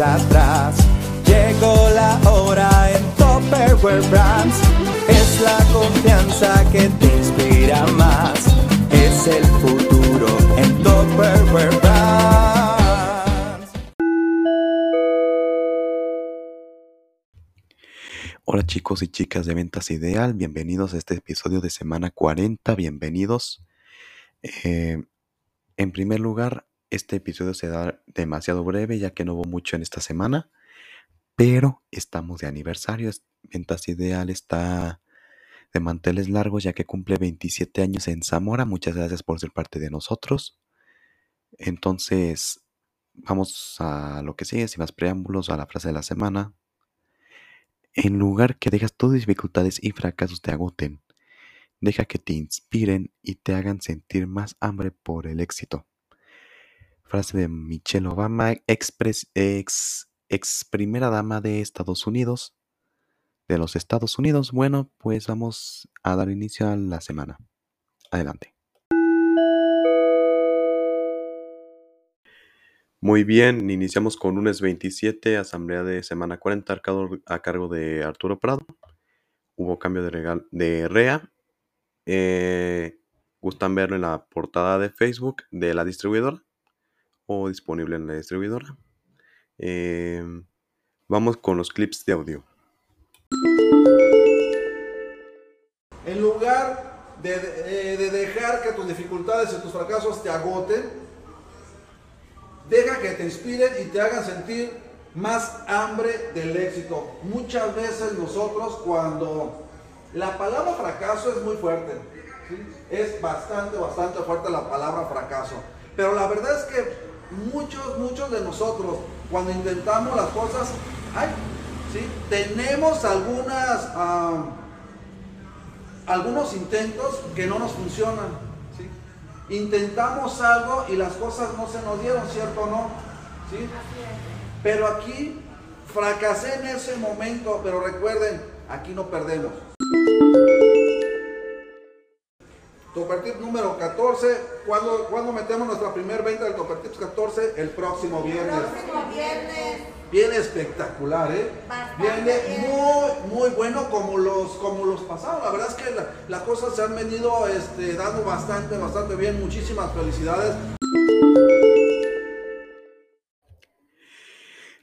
atrás. Llegó la hora en Topperware Brands. Es la confianza que te inspira más. Es el futuro en Topperware Brands. Hola chicos y chicas de Ventas Ideal, bienvenidos a este episodio de semana 40, bienvenidos. Eh, en primer lugar, este episodio se da demasiado breve ya que no hubo mucho en esta semana, pero estamos de aniversario. Ventas Ideal está de manteles largos ya que cumple 27 años en Zamora. Muchas gracias por ser parte de nosotros. Entonces, vamos a lo que sigue, sin más preámbulos, a la frase de la semana. En lugar que dejas tus dificultades y fracasos te agoten, deja que te inspiren y te hagan sentir más hambre por el éxito. Frase de Michelle Obama, ex, primera dama de Estados Unidos, de los Estados Unidos. Bueno, pues vamos a dar inicio a la semana. Adelante. Muy bien, iniciamos con lunes 27, asamblea de semana 40 a cargo de Arturo Prado. Hubo cambio de, regal, de REA. Eh, gustan verlo en la portada de Facebook de la distribuidora o disponible en la distribuidora. Eh, vamos con los clips de audio. En lugar de, de dejar que tus dificultades y tus fracasos te agoten, Deja que te inspiren y te hagan sentir más hambre del éxito. Muchas veces nosotros cuando la palabra fracaso es muy fuerte, es bastante, bastante fuerte la palabra fracaso. Pero la verdad es que muchos, muchos de nosotros cuando intentamos las cosas, ¿sí? tenemos algunas, algunos intentos que no nos funcionan intentamos algo y las cosas no se nos dieron, ¿cierto o no? ¿Sí? Pero aquí fracasé en ese momento, pero recuerden, aquí no perdemos. Topertip número 14, ¿cuándo, ¿cuándo, metemos nuestra primer venta del Topertip 14? El próximo viernes. El próximo viernes. Viene espectacular, ¿eh? Viene muy, muy bueno como los, como los pasados. La verdad es que las la cosas se han venido este, dando bastante, bastante bien. Muchísimas felicidades.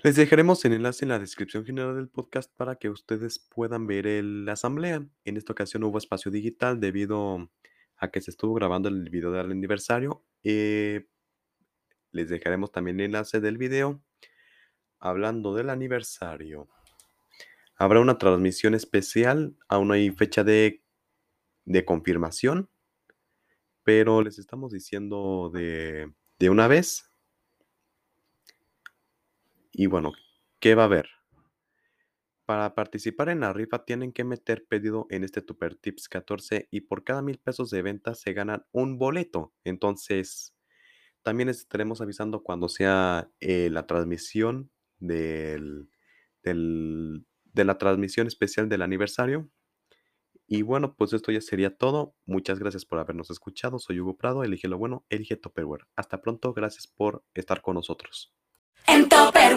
Les dejaremos el enlace en la descripción general del podcast para que ustedes puedan ver la asamblea. En esta ocasión hubo espacio digital debido a que se estuvo grabando el video del aniversario. Eh, les dejaremos también el enlace del video. Hablando del aniversario, habrá una transmisión especial. Aún no hay fecha de, de confirmación, pero les estamos diciendo de, de una vez. Y bueno, ¿qué va a haber? Para participar en la rifa tienen que meter pedido en este Tupper Tips 14 y por cada mil pesos de venta se ganan un boleto. Entonces, también estaremos avisando cuando sea eh, la transmisión del, de la transmisión especial del aniversario. Y bueno, pues esto ya sería todo. Muchas gracias por habernos escuchado. Soy Hugo Prado. Elige lo bueno, elige Topperware. Hasta pronto. Gracias por estar con nosotros. En Topperware